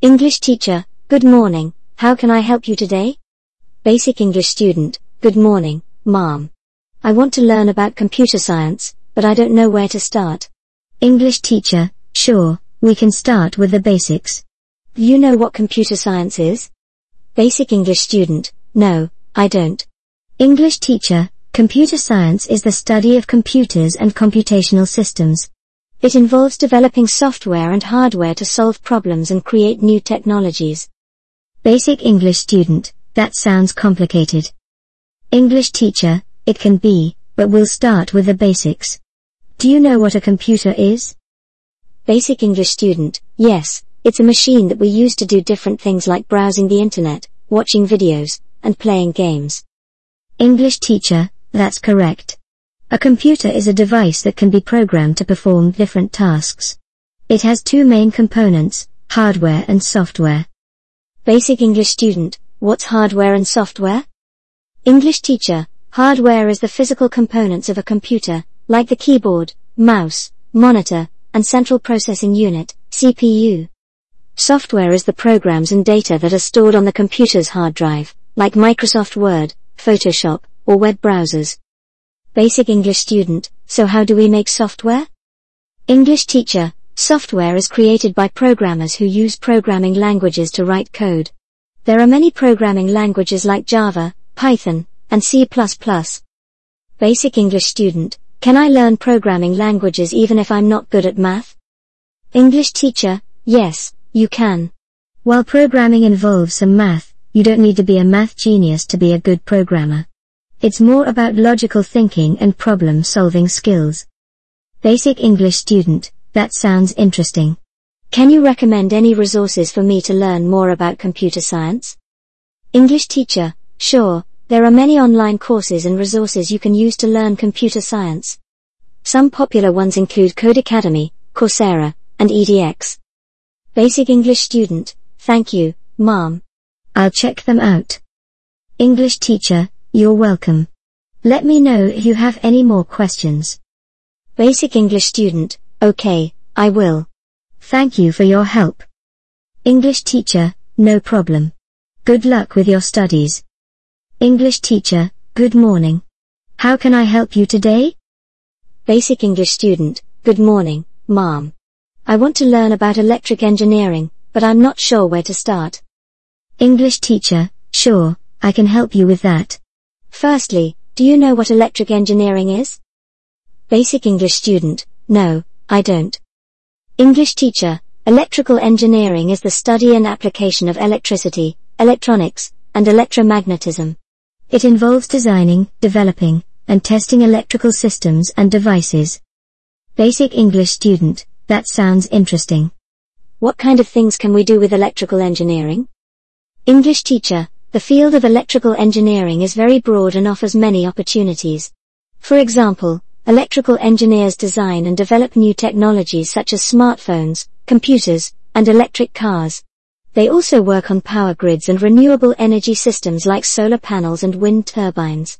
English teacher, good morning, how can I help you today? Basic English student, good morning, mom. I want to learn about computer science, but I don't know where to start. English teacher, sure, we can start with the basics. Do you know what computer science is? Basic English student, no, I don't. English teacher, computer science is the study of computers and computational systems. It involves developing software and hardware to solve problems and create new technologies. Basic English student, that sounds complicated. English teacher, it can be, but we'll start with the basics. Do you know what a computer is? Basic English student, yes, it's a machine that we use to do different things like browsing the internet, watching videos, and playing games. English teacher, that's correct. A computer is a device that can be programmed to perform different tasks. It has two main components, hardware and software. Basic English student, what's hardware and software? English teacher, hardware is the physical components of a computer, like the keyboard, mouse, monitor, and central processing unit, CPU. Software is the programs and data that are stored on the computer's hard drive, like Microsoft Word, Photoshop, or web browsers. Basic English student, so how do we make software? English teacher, software is created by programmers who use programming languages to write code. There are many programming languages like Java, Python, and C++. Basic English student, can I learn programming languages even if I'm not good at math? English teacher, yes, you can. While programming involves some math, you don't need to be a math genius to be a good programmer. It's more about logical thinking and problem solving skills. Basic English student, that sounds interesting. Can you recommend any resources for me to learn more about computer science? English teacher, sure, there are many online courses and resources you can use to learn computer science. Some popular ones include Codecademy, Coursera, and edX. Basic English student, thank you, mom. I'll check them out. English teacher, you're welcome. Let me know if you have any more questions. Basic English student, okay, I will. Thank you for your help. English teacher, no problem. Good luck with your studies. English teacher, good morning. How can I help you today? Basic English student, good morning, mom. I want to learn about electric engineering, but I'm not sure where to start. English teacher, sure, I can help you with that. Firstly, do you know what electric engineering is? Basic English student, no, I don't. English teacher, electrical engineering is the study and application of electricity, electronics, and electromagnetism. It involves designing, developing, and testing electrical systems and devices. Basic English student, that sounds interesting. What kind of things can we do with electrical engineering? English teacher, the field of electrical engineering is very broad and offers many opportunities. For example, electrical engineers design and develop new technologies such as smartphones, computers, and electric cars. They also work on power grids and renewable energy systems like solar panels and wind turbines.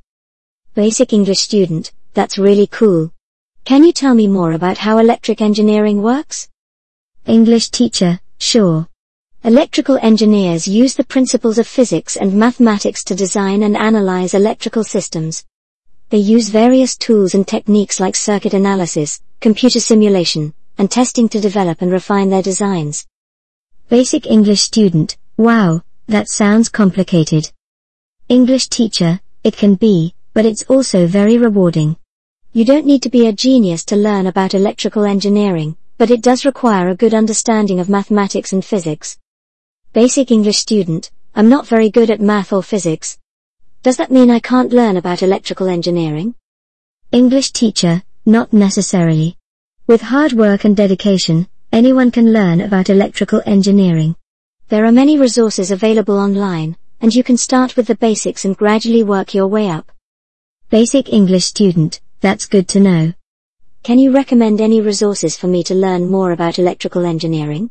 Basic English student, that's really cool. Can you tell me more about how electric engineering works? English teacher, sure. Electrical engineers use the principles of physics and mathematics to design and analyze electrical systems. They use various tools and techniques like circuit analysis, computer simulation, and testing to develop and refine their designs. Basic English student, wow, that sounds complicated. English teacher, it can be, but it's also very rewarding. You don't need to be a genius to learn about electrical engineering, but it does require a good understanding of mathematics and physics. Basic English student, I'm not very good at math or physics. Does that mean I can't learn about electrical engineering? English teacher, not necessarily. With hard work and dedication, anyone can learn about electrical engineering. There are many resources available online, and you can start with the basics and gradually work your way up. Basic English student, that's good to know. Can you recommend any resources for me to learn more about electrical engineering?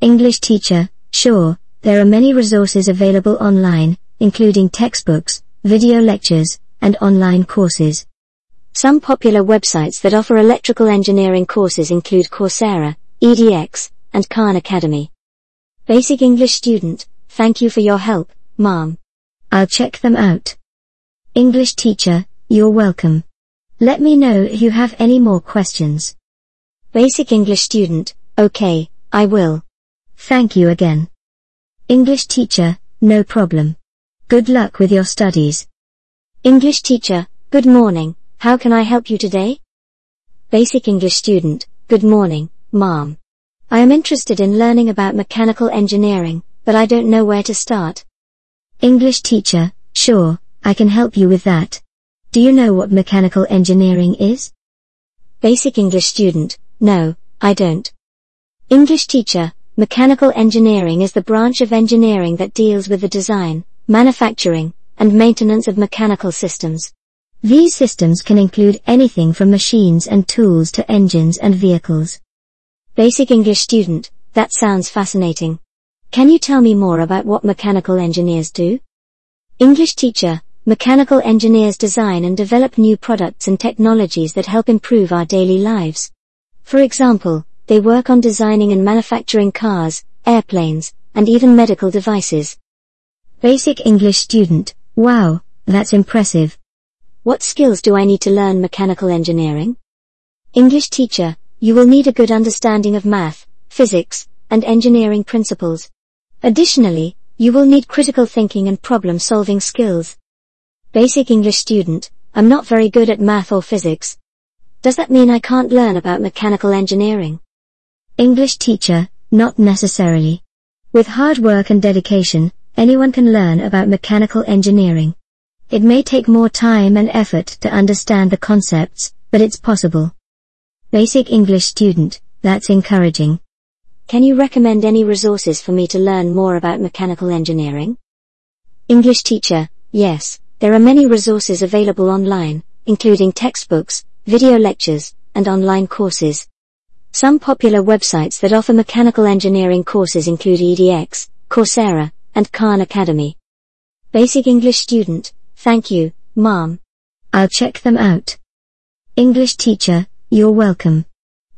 English teacher, sure, there are many resources available online, including textbooks, video lectures, and online courses. Some popular websites that offer electrical engineering courses include Coursera, edX, and Khan Academy. Basic English student, thank you for your help, mom. I'll check them out. English teacher, you're welcome. Let me know if you have any more questions. Basic English student, okay, I will. Thank you again. English teacher, no problem. Good luck with your studies. English teacher, good morning, how can I help you today? Basic English student, good morning, mom. I am interested in learning about mechanical engineering, but I don't know where to start. English teacher, sure, I can help you with that. Do you know what mechanical engineering is? Basic English student, no, I don't. English teacher, mechanical engineering is the branch of engineering that deals with the design, manufacturing, and maintenance of mechanical systems. These systems can include anything from machines and tools to engines and vehicles. Basic English student, that sounds fascinating. Can you tell me more about what mechanical engineers do? English teacher, mechanical engineers design and develop new products and technologies that help improve our daily lives. For example, they work on designing and manufacturing cars, airplanes, and even medical devices. Basic English student, wow, that's impressive. What skills do I need to learn mechanical engineering? English teacher, you will need a good understanding of math, physics, and engineering principles. Additionally, you will need critical thinking and problem solving skills. Basic English student, I'm not very good at math or physics. Does that mean I can't learn about mechanical engineering? English teacher, not necessarily. With hard work and dedication, anyone can learn about mechanical engineering. It may take more time and effort to understand the concepts, but it's possible. Basic English student, that's encouraging. Can you recommend any resources for me to learn more about mechanical engineering? English teacher, yes, there are many resources available online, including textbooks, video lectures, and online courses. Some popular websites that offer mechanical engineering courses include EDX, Coursera, and Khan Academy. Basic English student, thank you, mom. I'll check them out. English teacher, you're welcome.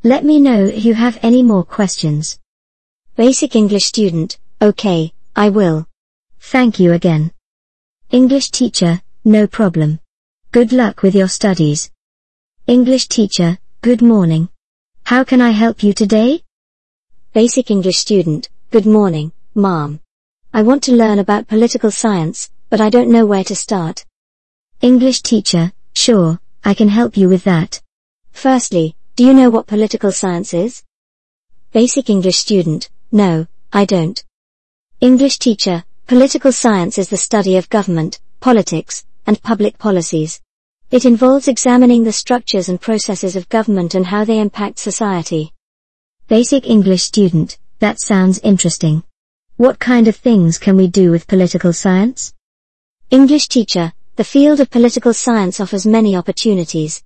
Let me know if you have any more questions. Basic English student, okay, I will. Thank you again. English teacher, no problem. Good luck with your studies. English teacher, good morning. How can I help you today? Basic English student, good morning, mom. I want to learn about political science, but I don't know where to start. English teacher, sure, I can help you with that. Firstly, do you know what political science is? Basic English student, no, I don't. English teacher, Political science is the study of government, politics, and public policies. It involves examining the structures and processes of government and how they impact society. Basic English student, that sounds interesting. What kind of things can we do with political science? English teacher, the field of political science offers many opportunities.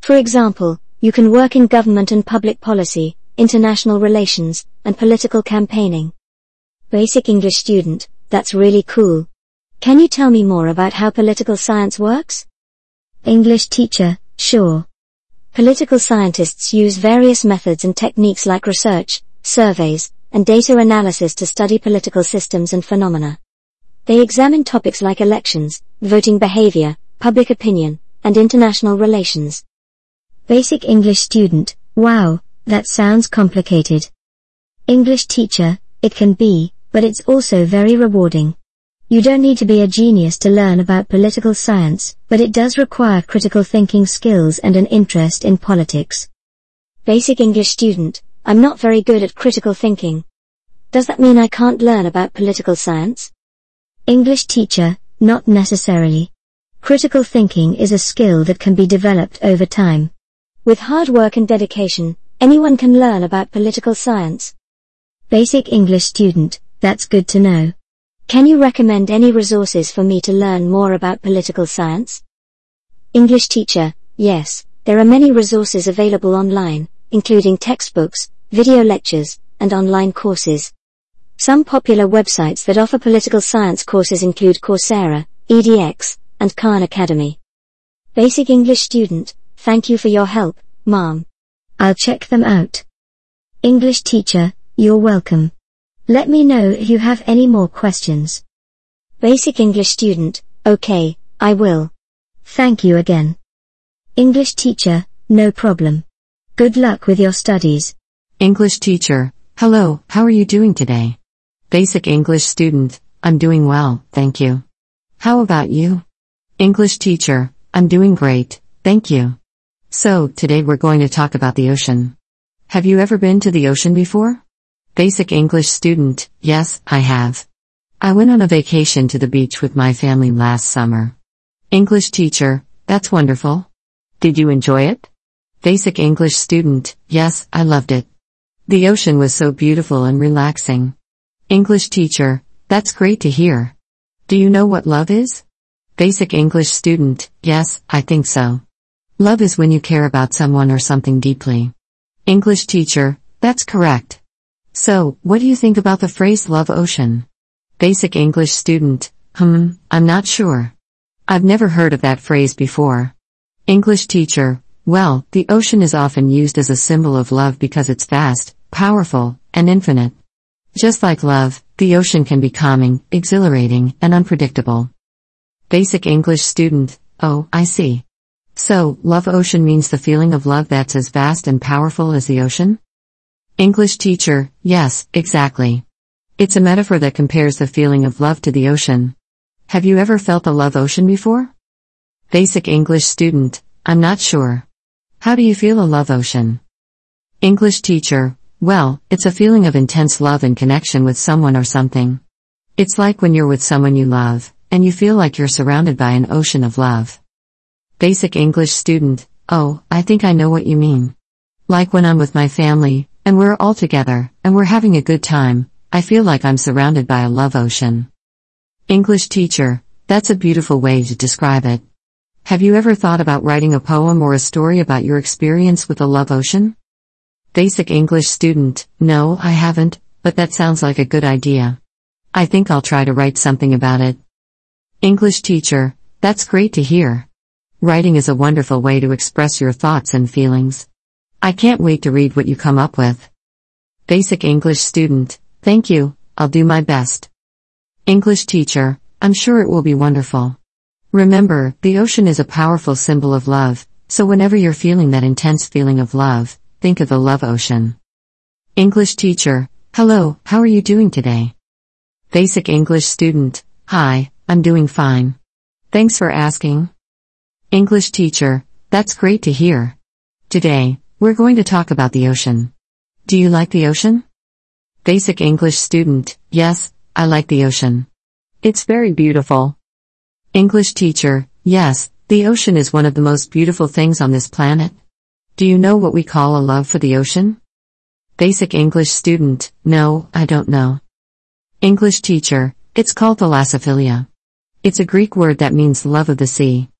For example, you can work in government and public policy, international relations, and political campaigning. Basic English student, that's really cool. Can you tell me more about how political science works? English teacher, sure. Political scientists use various methods and techniques like research, surveys, and data analysis to study political systems and phenomena. They examine topics like elections, voting behavior, public opinion, and international relations. Basic English student, wow, that sounds complicated. English teacher, it can be, but it's also very rewarding. You don't need to be a genius to learn about political science, but it does require critical thinking skills and an interest in politics. Basic English student, I'm not very good at critical thinking. Does that mean I can't learn about political science? English teacher, not necessarily. Critical thinking is a skill that can be developed over time. With hard work and dedication, anyone can learn about political science. Basic English student, that's good to know. Can you recommend any resources for me to learn more about political science? English teacher, yes, there are many resources available online, including textbooks, video lectures, and online courses. Some popular websites that offer political science courses include Coursera, EDX, and Khan Academy. Basic English student, thank you for your help, mom. I'll check them out. English teacher, you're welcome. Let me know if you have any more questions. Basic English student, okay, I will. Thank you again. English teacher, no problem. Good luck with your studies. English teacher, hello, how are you doing today? Basic English student, I'm doing well, thank you. How about you? English teacher, I'm doing great, thank you. So, today we're going to talk about the ocean. Have you ever been to the ocean before? Basic English student, yes, I have. I went on a vacation to the beach with my family last summer. English teacher, that's wonderful. Did you enjoy it? Basic English student, yes, I loved it. The ocean was so beautiful and relaxing. English teacher, that's great to hear. Do you know what love is? Basic English student, yes, I think so. Love is when you care about someone or something deeply. English teacher, that's correct. So, what do you think about the phrase love ocean? Basic English student, hmm, I'm not sure. I've never heard of that phrase before. English teacher, well, the ocean is often used as a symbol of love because it's vast, powerful, and infinite. Just like love, the ocean can be calming, exhilarating, and unpredictable. Basic English student, oh, I see. So, love ocean means the feeling of love that's as vast and powerful as the ocean? English teacher, yes, exactly. It's a metaphor that compares the feeling of love to the ocean. Have you ever felt a love ocean before? Basic English student, I'm not sure. How do you feel a love ocean? English teacher, well, it's a feeling of intense love and connection with someone or something. It's like when you're with someone you love and you feel like you're surrounded by an ocean of love. Basic English student, oh, I think I know what you mean. Like when I'm with my family, and we're all together, and we're having a good time, I feel like I'm surrounded by a love ocean. English teacher, that's a beautiful way to describe it. Have you ever thought about writing a poem or a story about your experience with a love ocean? Basic English student, no, I haven't, but that sounds like a good idea. I think I'll try to write something about it. English teacher, that's great to hear. Writing is a wonderful way to express your thoughts and feelings. I can't wait to read what you come up with. Basic English student, thank you, I'll do my best. English teacher, I'm sure it will be wonderful. Remember, the ocean is a powerful symbol of love, so whenever you're feeling that intense feeling of love, think of the love ocean. English teacher, hello, how are you doing today? Basic English student, hi, I'm doing fine. Thanks for asking. English teacher, that's great to hear. Today, we're going to talk about the ocean. Do you like the ocean? Basic English student, yes, I like the ocean. It's very beautiful. English teacher, yes, the ocean is one of the most beautiful things on this planet. Do you know what we call a love for the ocean? Basic English student, no, I don't know. English teacher, it's called thalassophilia. It's a Greek word that means love of the sea.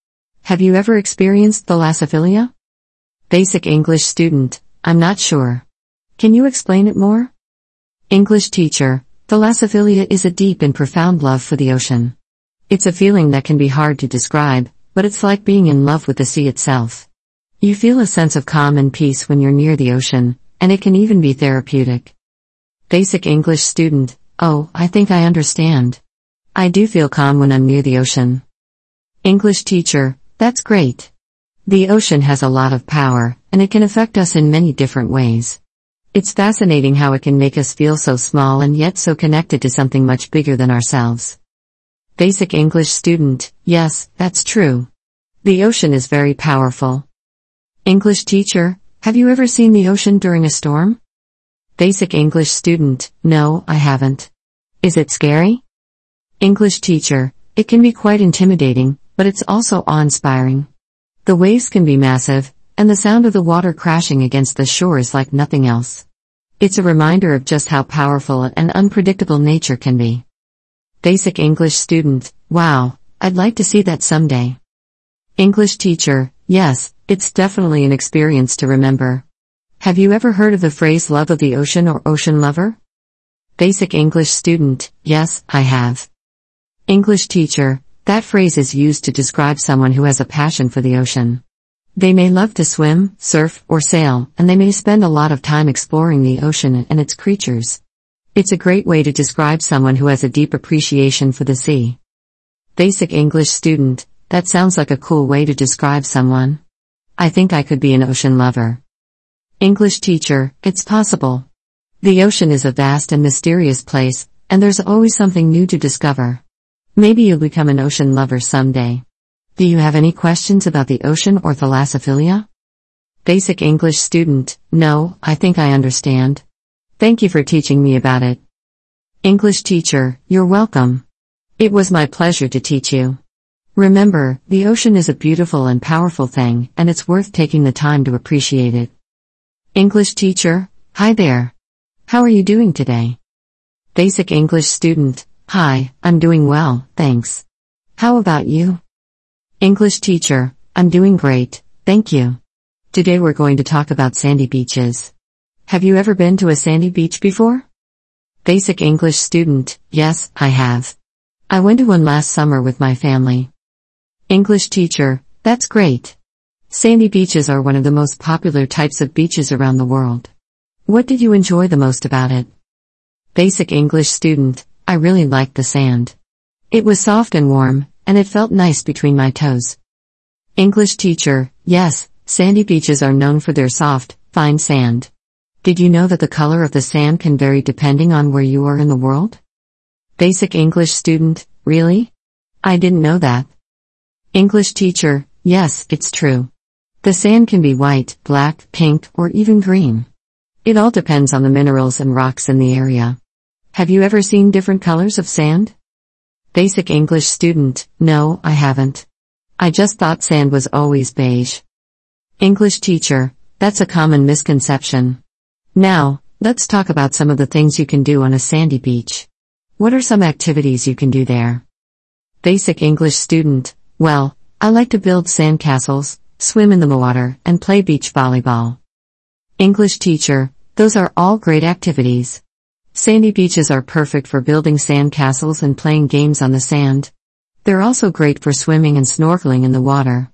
Have you ever experienced thalassophilia? Basic English student, I'm not sure. Can you explain it more? English teacher, thalassophilia is a deep and profound love for the ocean. It's a feeling that can be hard to describe, but it's like being in love with the sea itself. You feel a sense of calm and peace when you're near the ocean, and it can even be therapeutic. Basic English student, oh, I think I understand. I do feel calm when I'm near the ocean. English teacher, that's great. The ocean has a lot of power, and it can affect us in many different ways. It's fascinating how it can make us feel so small and yet so connected to something much bigger than ourselves. Basic English student, yes, that's true. The ocean is very powerful. English teacher, have you ever seen the ocean during a storm? Basic English student, no, I haven't. Is it scary? English teacher, it can be quite intimidating, but it's also awe-inspiring. The waves can be massive, and the sound of the water crashing against the shore is like nothing else. It's a reminder of just how powerful and unpredictable nature can be. Basic English student, wow, I'd like to see that someday. English teacher, yes, it's definitely an experience to remember. Have you ever heard of the phrase love of the ocean or ocean lover? Basic English student, yes, I have. English teacher, that phrase is used to describe someone who has a passion for the ocean. They may love to swim, surf, or sail, and they may spend a lot of time exploring the ocean and its creatures. It's a great way to describe someone who has a deep appreciation for the sea. Basic English student, that sounds like a cool way to describe someone. I think I could be an ocean lover. English teacher, it's possible. The ocean is a vast and mysterious place, and there's always something new to discover. Maybe you'll become an ocean lover someday. Do you have any questions about the ocean or thalassophilia? Basic English student, no, I think I understand. Thank you for teaching me about it. English teacher, you're welcome. It was my pleasure to teach you. Remember, the ocean is a beautiful and powerful thing, and it's worth taking the time to appreciate it. English teacher, hi there. How are you doing today? Basic English student, hi, I'm doing well, thanks. How about you? English teacher, I'm doing great, thank you. Today we're going to talk about sandy beaches. Have you ever been to a sandy beach before? Basic English student, yes, I have. I went to one last summer with my family. English teacher, that's great. Sandy beaches are one of the most popular types of beaches around the world. What did you enjoy the most about it? Basic English student, I really liked the sand. It was soft and warm, and it felt nice between my toes. English teacher, yes, sandy beaches are known for their soft, fine sand. Did you know that the color of the sand can vary depending on where you are in the world? Basic English student, really? I didn't know that. English teacher, yes, it's true. The sand can be white, black, pink, or even green. It all depends on the minerals and rocks in the area. Have you ever seen different colors of sand? Basic English student, no, I haven't. I just thought sand was always beige. English teacher, that's a common misconception. Now, let's talk about some of the things you can do on a sandy beach. What are some activities you can do there? Basic English student, well, I like to build sandcastles, swim in the water, and play beach volleyball. English teacher, those are all great activities. Sandy beaches are perfect for building sandcastles and playing games on the sand. They're also great for swimming and snorkeling in the water.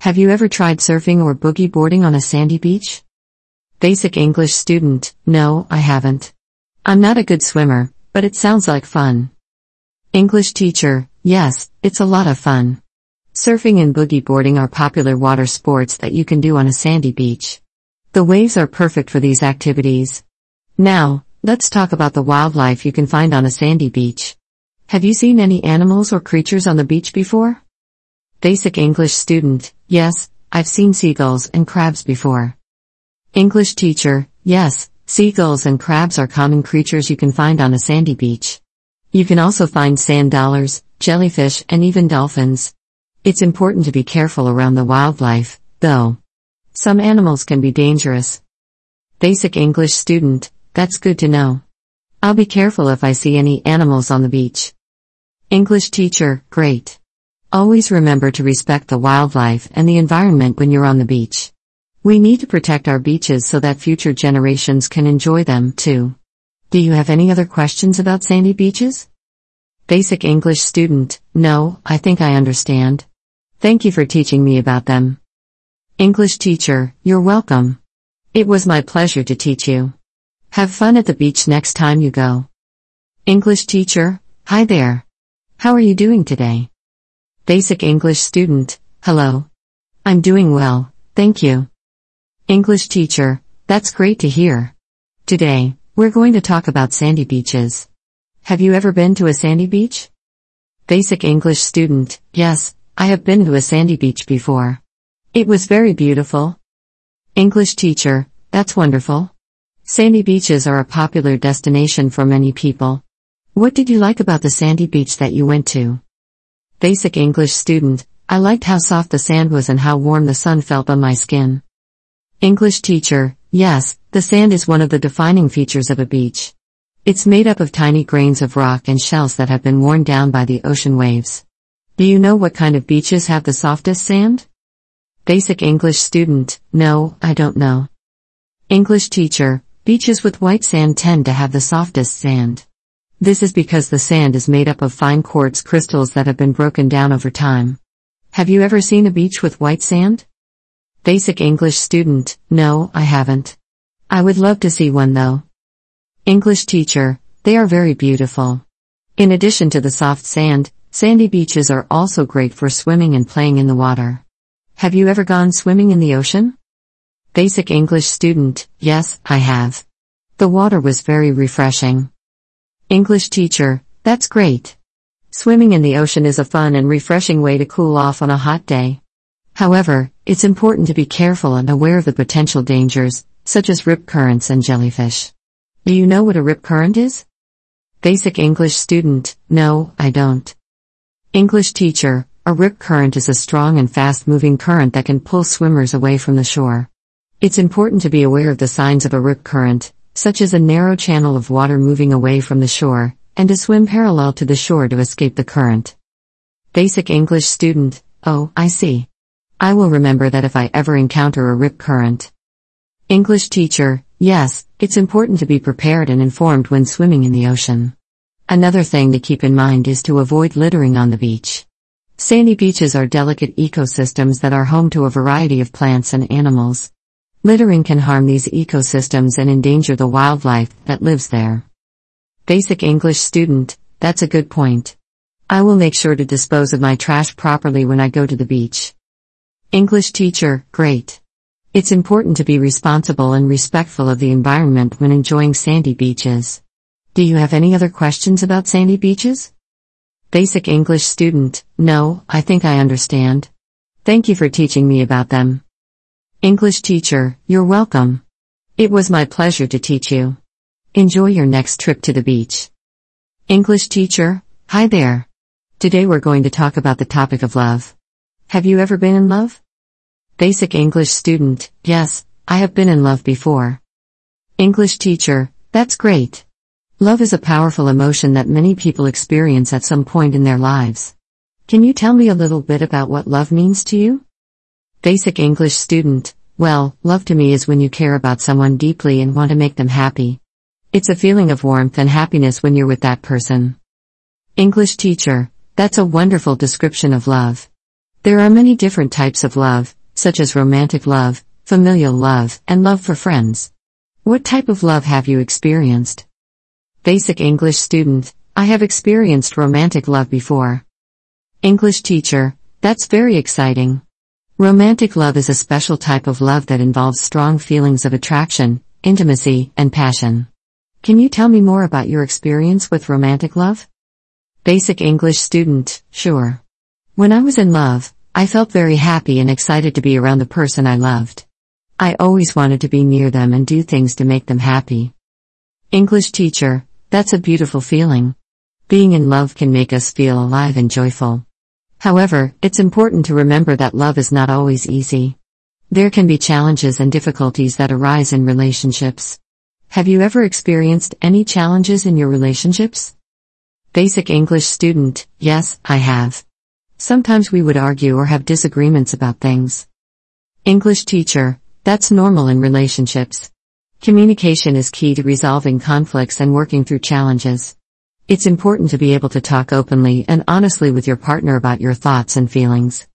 Have you ever tried surfing or boogie boarding on a sandy beach? Basic English student, no, I haven't. I'm not a good swimmer, but it sounds like fun. English teacher, yes, it's a lot of fun. Surfing and boogie boarding are popular water sports that you can do on a sandy beach. The waves are perfect for these activities. Now, let's talk about the wildlife you can find on a sandy beach. Have you seen any animals or creatures on the beach before? Basic English student, yes, I've seen seagulls and crabs before. English teacher, yes, seagulls and crabs are common creatures you can find on a sandy beach. You can also find sand dollars, jellyfish, and even dolphins. It's important to be careful around the wildlife, though. Some animals can be dangerous. Basic English student, that's good to know. I'll be careful if I see any animals on the beach. English teacher, great. Always remember to respect the wildlife and the environment when you're on the beach. We need to protect our beaches so that future generations can enjoy them too. Do you have any other questions about sandy beaches? Basic English student, no, I think I understand. Thank you for teaching me about them. English teacher, you're welcome. It was my pleasure to teach you. Have fun at the beach next time you go. English teacher, hi there. How are you doing today? Basic English student, hello. I'm doing well, thank you. English teacher, that's great to hear. Today, we're going to talk about sandy beaches. Have you ever been to a sandy beach? Basic English student, yes, I have been to a sandy beach before. It was very beautiful. English teacher, that's wonderful. Sandy beaches are a popular destination for many people. What did you like about the sandy beach that you went to? Basic English student, I liked how soft the sand was and how warm the sun felt on my skin. English teacher, yes, the sand is one of the defining features of a beach. It's made up of tiny grains of rock and shells that have been worn down by the ocean waves. Do you know what kind of beaches have the softest sand? Basic English student, no, I don't know. English teacher, beaches with white sand tend to have the softest sand. This is because the sand is made up of fine quartz crystals that have been broken down over time. Have you ever seen a beach with white sand? Basic English student, no, I haven't. I would love to see one though. English teacher, they are very beautiful. In addition to the soft sand, sandy beaches are also great for swimming and playing in the water. Have you ever gone swimming in the ocean? Basic English student, yes, I have. The water was very refreshing. English teacher, that's great. Swimming in the ocean is a fun and refreshing way to cool off on a hot day. However, it's important to be careful and aware of the potential dangers, such as rip currents and jellyfish. Do you know what a rip current is? Basic English student, no, I don't. English teacher, a rip current is a strong and fast moving current that can pull swimmers away from the shore. It's important to be aware of the signs of a rip current, such as a narrow channel of water moving away from the shore, and to swim parallel to the shore to escape the current. Basic English student, oh, I see. I will remember that if I ever encounter a rip current. English teacher, yes, it's important to be prepared and informed when swimming in the ocean. Another thing to keep in mind is to avoid littering on the beach. Sandy beaches are delicate ecosystems that are home to a variety of plants and animals. Littering can harm these ecosystems and endanger the wildlife that lives there. Basic English student, that's a good point. I will make sure to dispose of my trash properly when I go to the beach. English teacher, great. It's important to be responsible and respectful of the environment when enjoying sandy beaches. Do you have any other questions about sandy beaches? Basic English student, no, I think I understand. Thank you for teaching me about them. English teacher, you're welcome. It was my pleasure to teach you. Enjoy your next trip to the beach. English teacher, hi there. Today we're going to talk about the topic of love. Have you ever been in love? Basic English student, yes, I have been in love before. English teacher, that's great. Love is a powerful emotion that many people experience at some point in their lives. Can you tell me a little bit about what love means to you? Basic English student, well, love to me is when you care about someone deeply and want to make them happy. It's a feeling of warmth and happiness when you're with that person. English teacher, that's a wonderful description of love. There are many different types of love, such as romantic love, familial love, and love for friends. What type of love have you experienced? Basic English student, I have experienced romantic love before. English teacher, that's very exciting. Romantic love is a special type of love that involves strong feelings of attraction, intimacy, and passion. Can you tell me more about your experience with romantic love? Basic English student, sure. When I was in love, I felt very happy and excited to be around the person I loved. I always wanted to be near them and do things to make them happy. English teacher, that's a beautiful feeling. Being in love can make us feel alive and joyful. However, it's important to remember that love is not always easy. There can be challenges and difficulties that arise in relationships. Have you ever experienced any challenges in your relationships? Basic English student, yes, I have. Sometimes we would argue or have disagreements about things. English teacher, that's normal in relationships. Communication is key to resolving conflicts and working through challenges. It's important to be able to talk openly and honestly with your partner about your thoughts and feelings.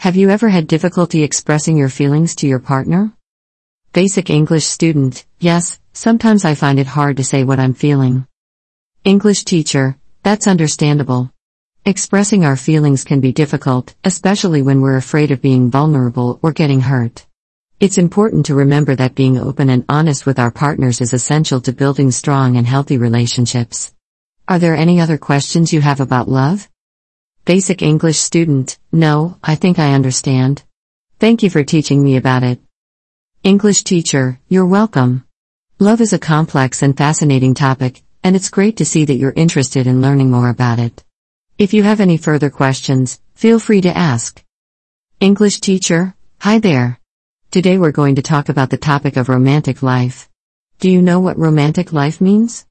Have you ever had difficulty expressing your feelings to your partner? Basic English student, yes, sometimes I find it hard to say what I'm feeling. English teacher, that's understandable. Expressing our feelings can be difficult, especially when we're afraid of being vulnerable or getting hurt. It's important to remember that being open and honest with our partners is essential to building strong and healthy relationships. Are there any other questions you have about love? Basic English student, no, I think I understand. Thank you for teaching me about it. English teacher, you're welcome. Love is a complex and fascinating topic, and it's great to see that you're interested in learning more about it. If you have any further questions, feel free to ask. English teacher, hi there. Today we're going to talk about the topic of romantic life. Do you know what romantic life means?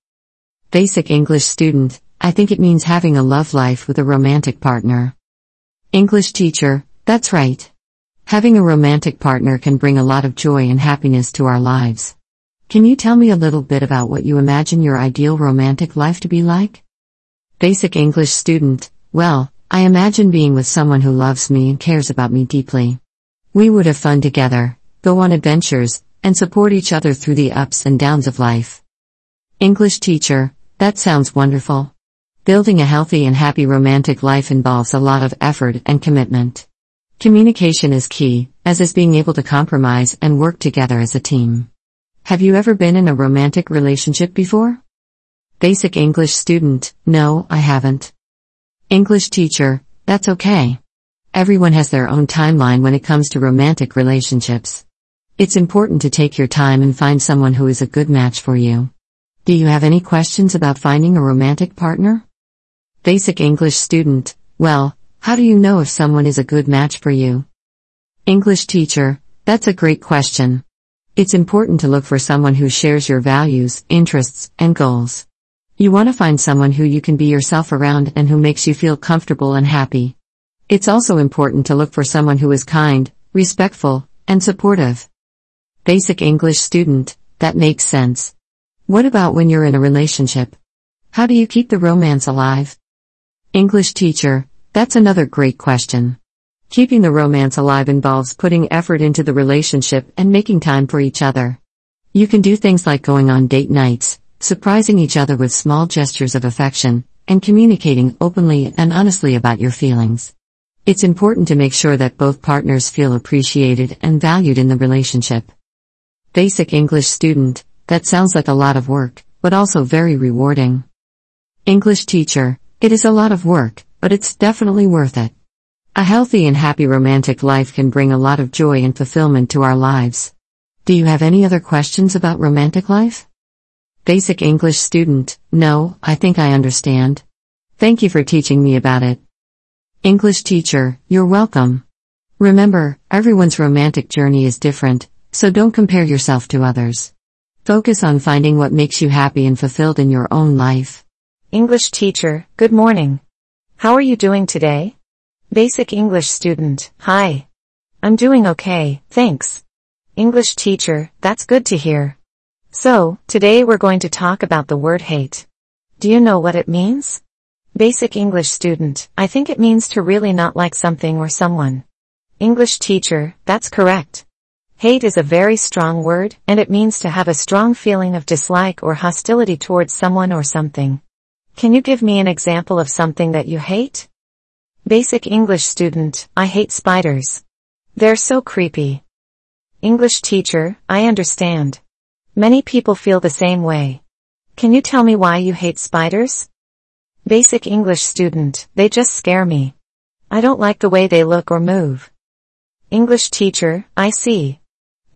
Basic English student, I think it means having a love life with a romantic partner. English teacher, that's right. Having a romantic partner can bring a lot of joy and happiness to our lives. Can you tell me a little bit about what you imagine your ideal romantic life to be like? Basic English student, well, I imagine being with someone who loves me and cares about me deeply. We would have fun together, go on adventures, and support each other through the ups and downs of life. English teacher, That sounds wonderful. Building a healthy and happy romantic life involves a lot of effort and commitment. Communication is key, as is being able to compromise and work together as a team. Have you ever been in a romantic relationship before? Basic English student, no, I haven't. English teacher, that's okay. Everyone has their own timeline when it comes to romantic relationships. It's important to take your time and find someone who is a good match for you. Do you have any questions about finding a romantic partner? Basic English student, well, how do you know if someone is a good match for you? English teacher, that's a great question. It's important to look for someone who shares your values, interests, and goals. You want to find someone who you can be yourself around and who makes you feel comfortable and happy. It's also important to look for someone who is kind, respectful, and supportive. Basic English student, that makes sense. What about when you're in a relationship? How do you keep the romance alive? English teacher, that's another great question. Keeping the romance alive involves putting effort into the relationship and making time for each other. You can do things like going on date nights, surprising each other with small gestures of affection, and communicating openly and honestly about your feelings. It's important to make sure that both partners feel appreciated and valued in the relationship. Basic English student, that sounds like a lot of work, but also very rewarding. English teacher, it is a lot of work, but it's definitely worth it. A healthy and happy romantic life can bring a lot of joy and fulfillment to our lives. Do you have any other questions about romantic life? Basic English student, no, I think I understand. Thank you for teaching me about it. English teacher, you're welcome. Remember, everyone's romantic journey is different, so don't compare yourself to others. Focus on finding what makes you happy and fulfilled in your own life. English teacher, good morning. How are you doing today? Basic English student, hi. I'm doing okay, thanks. English teacher, that's good to hear. So, today we're going to talk about the word hate. Do you know what it means? Basic English student, I think it means to really not like something or someone. English teacher, that's correct. Hate is a very strong word, and it means to have a strong feeling of dislike or hostility towards someone or something. Can you give me an example of something that you hate? Basic English student, I hate spiders. They're so creepy. English teacher, I understand. Many people feel the same way. Can you tell me why you hate spiders? Basic English student, they just scare me. I don't like the way they look or move. English teacher, I see.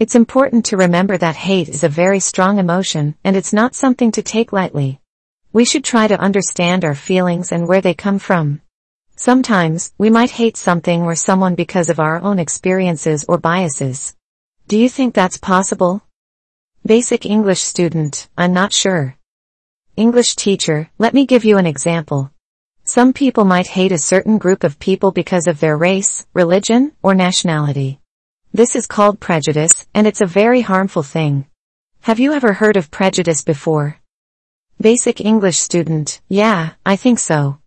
It's important to remember that hate is a very strong emotion and it's not something to take lightly. We should try to understand our feelings and where they come from. Sometimes, we might hate something or someone because of our own experiences or biases. Do you think that's possible? Basic English student, I'm not sure. English teacher, let me give you an example. Some people might hate a certain group of people because of their race, religion, or nationality. This is called prejudice, and it's a very harmful thing. Have you ever heard of prejudice before? Basic English student, yeah, I think so.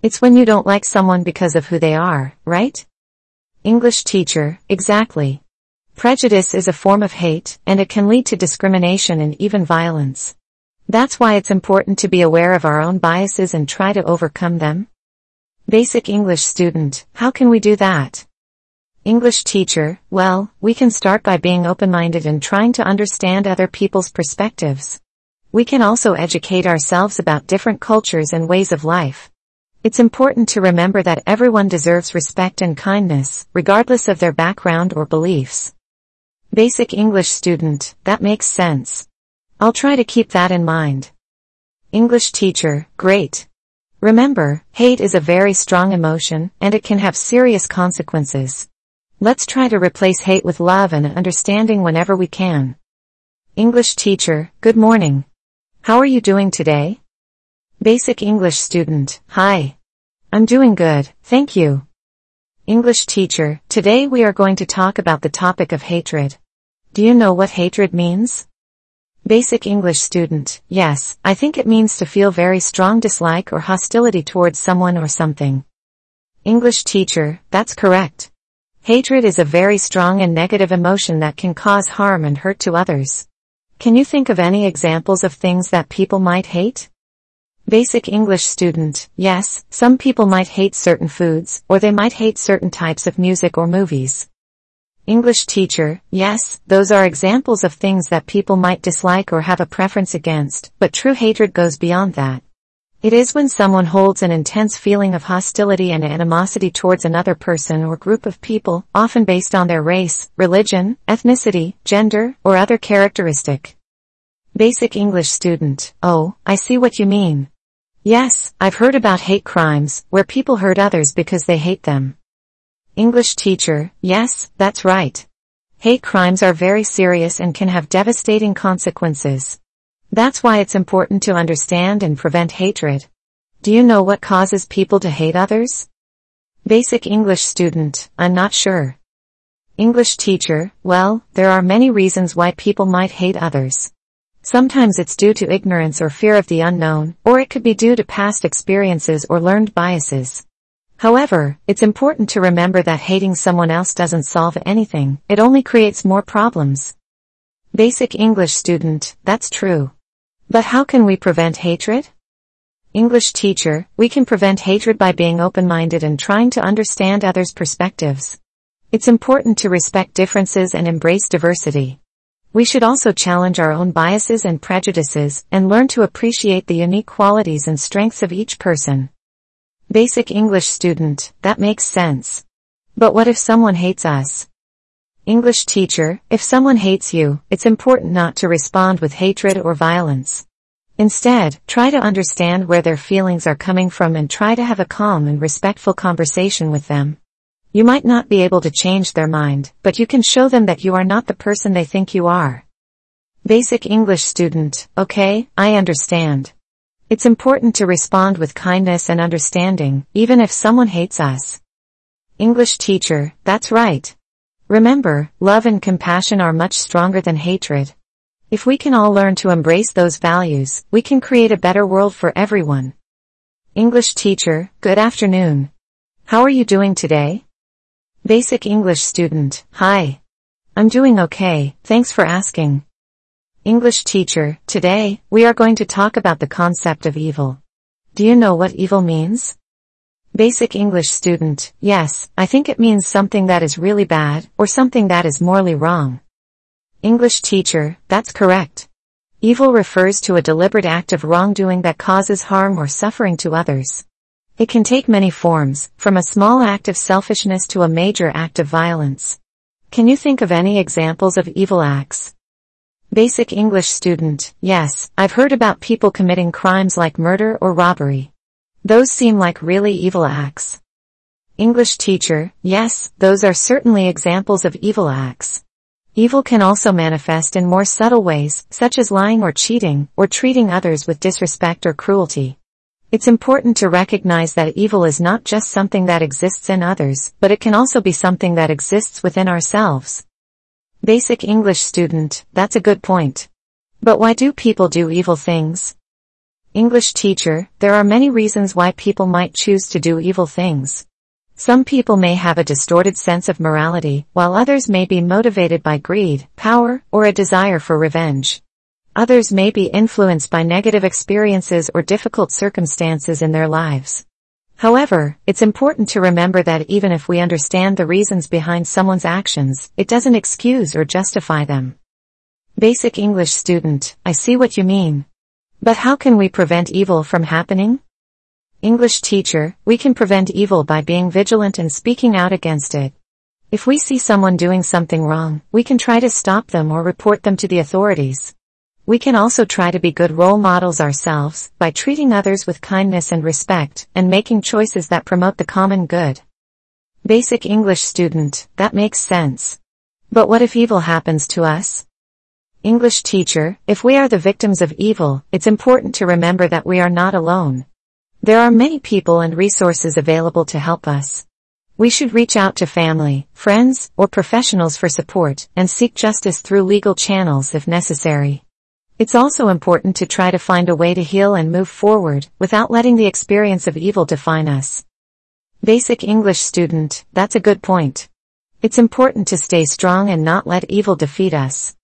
It's when you don't like someone because of who they are, right? English teacher, exactly. Prejudice is a form of hate, and it can lead to discrimination and even violence. That's why it's important to be aware of our own biases and try to overcome them. Basic English student, how can we do that? English teacher, well, we can start by being open-minded and trying to understand other people's perspectives. We can also educate ourselves about different cultures and ways of life. It's important to remember that everyone deserves respect and kindness, regardless of their background or beliefs. Basic English student, that makes sense. I'll try to keep that in mind. English teacher, great. Remember, hate is a very strong emotion, and it can have serious consequences. Let's try to replace hate with love and understanding whenever we can. English teacher, good morning. How are you doing today? Basic English student, hi. I'm doing good, thank you. English teacher, today we are going to talk about the topic of hatred. Do you know what hatred means? Basic English student, yes, I think it means to feel very strong dislike or hostility towards someone or something. English teacher, that's correct. Hatred is a very strong and negative emotion that can cause harm and hurt to others. Can you think of any examples of things that people might hate? Basic English student, yes, some people might hate certain foods, or they might hate certain types of music or movies. English teacher, yes, those are examples of things that people might dislike or have a preference against, but true hatred goes beyond that. It is when someone holds an intense feeling of hostility and animosity towards another person or group of people, often based on their race, religion, ethnicity, gender, or other characteristic. Basic English student, oh, I see what you mean. Yes, I've heard about hate crimes, where people hurt others because they hate them. English teacher, yes, that's right. Hate crimes are very serious and can have devastating consequences. That's why it's important to understand and prevent hatred. Do you know what causes people to hate others? Basic English student, I'm not sure. English teacher, well, there are many reasons why people might hate others. Sometimes it's due to ignorance or fear of the unknown, or it could be due to past experiences or learned biases. However, it's important to remember that hating someone else doesn't solve anything, it only creates more problems. Basic English student, that's true. But how can we prevent hatred? English teacher, we can prevent hatred by being open-minded and trying to understand others' perspectives. It's important to respect differences and embrace diversity. We should also challenge our own biases and prejudices and learn to appreciate the unique qualities and strengths of each person. Basic English student, that makes sense. But what if someone hates us? English teacher, if someone hates you, it's important not to respond with hatred or violence. Instead, try to understand where their feelings are coming from and try to have a calm and respectful conversation with them. You might not be able to change their mind, but you can show them that you are not the person they think you are. Basic English student, okay, I understand. It's important to respond with kindness and understanding, even if someone hates us. English teacher, that's right. Remember, love and compassion are much stronger than hatred. If we can all learn to embrace those values, we can create a better world for everyone. English teacher, good afternoon. How are you doing today? Basic English student, hi. I'm doing okay, thanks for asking. English teacher, today, we are going to talk about the concept of evil. Do you know what evil means? Basic English student, yes, I think it means something that is really bad, or something that is morally wrong. English teacher, that's correct. Evil refers to a deliberate act of wrongdoing that causes harm or suffering to others. It can take many forms, from a small act of selfishness to a major act of violence. Can you think of any examples of evil acts? Basic English student, yes, I've heard about people committing crimes like murder or robbery. Those seem like really evil acts. English teacher, yes, those are certainly examples of evil acts. Evil can also manifest in more subtle ways, such as lying or cheating, or treating others with disrespect or cruelty. It's important to recognize that evil is not just something that exists in others, but it can also be something that exists within ourselves. Basic English student, that's a good point. But why do people do evil things? English teacher, there are many reasons why people might choose to do evil things. Some people may have a distorted sense of morality, while others may be motivated by greed, power, or a desire for revenge. Others may be influenced by negative experiences or difficult circumstances in their lives. However, it's important to remember that even if we understand the reasons behind someone's actions, it doesn't excuse or justify them. Basic English student, I see what you mean. But how can we prevent evil from happening? English teacher, we can prevent evil by being vigilant and speaking out against it. If we see someone doing something wrong, we can try to stop them or report them to the authorities. We can also try to be good role models ourselves by treating others with kindness and respect and making choices that promote the common good. Basic English student, that makes sense. But what if evil happens to us? English teacher, if we are the victims of evil, it's important to remember that we are not alone. There are many people and resources available to help us. We should reach out to family, friends, or professionals for support and seek justice through legal channels if necessary. It's also important to try to find a way to heal and move forward without letting the experience of evil define us. Basic English student, that's a good point. It's important to stay strong and not let evil defeat us.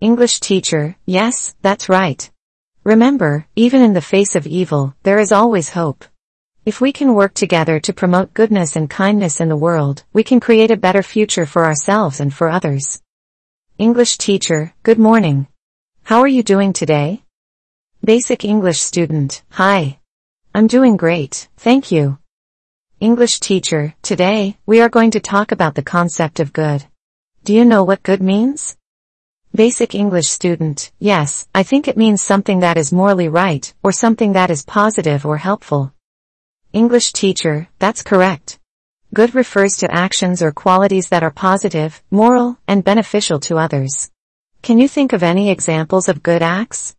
English teacher, yes, that's right. Remember, even in the face of evil, there is always hope. If we can work together to promote goodness and kindness in the world, we can create a better future for ourselves and for others. English teacher, good morning. How are you doing today? Basic English student, hi. I'm doing great, thank you. English teacher, today, we are going to talk about the concept of good. Do you know what good means? Basic English student, yes, I think it means something that is morally right, or something that is positive or helpful. English teacher, that's correct. Good refers to actions or qualities that are positive, moral, and beneficial to others. Can you think of any examples of good acts?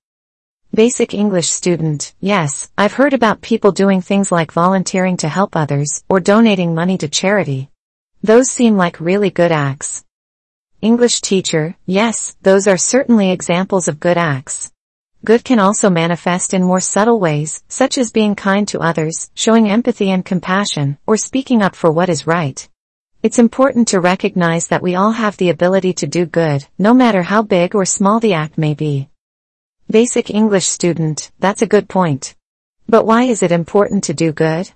Basic English student, yes, I've heard about people doing things like volunteering to help others, or donating money to charity. Those seem like really good acts. English teacher, yes, those are certainly examples of good acts. Good can also manifest in more subtle ways, such as being kind to others, showing empathy and compassion, or speaking up for what is right. It's important to recognize that we all have the ability to do good, no matter how big or small the act may be. Basic English student, that's a good point. But why is it important to do good?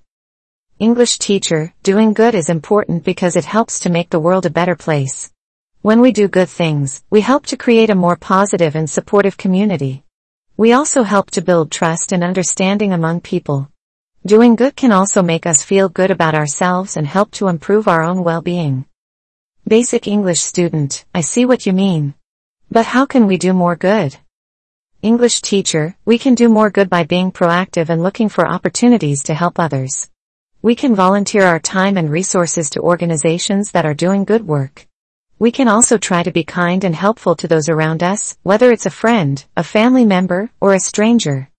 English teacher, doing good is important because it helps to make the world a better place. When we do good things, we help to create a more positive and supportive community. We also help to build trust and understanding among people. Doing good can also make us feel good about ourselves and help to improve our own well-being. Basic English student, I see what you mean. But how can we do more good? English teacher, we can do more good by being proactive and looking for opportunities to help others. We can volunteer our time and resources to organizations that are doing good work. We can also try to be kind and helpful to those around us, whether it's a friend, a family member, or a stranger.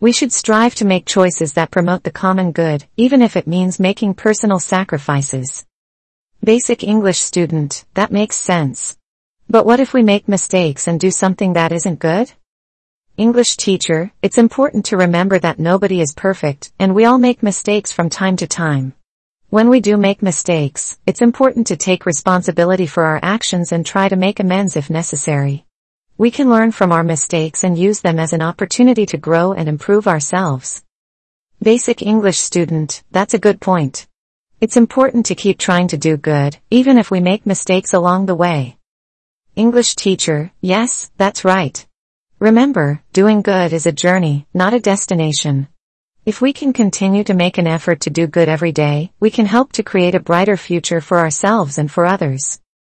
We should strive to make choices that promote the common good, even if it means making personal sacrifices. Basic English student, that makes sense. But what if we make mistakes and do something that isn't good? English teacher, it's important to remember that nobody is perfect, and we all make mistakes from time to time. When we do make mistakes, it's important to take responsibility for our actions and try to make amends if necessary. We can learn from our mistakes and use them as an opportunity to grow and improve ourselves. Basic English student, that's a good point. It's important to keep trying to do good, even if we make mistakes along the way. English teacher, yes, that's right. Remember, doing good is a journey, not a destination. If we can continue to make an effort to do good every day, we can help to create a brighter future for ourselves and for others.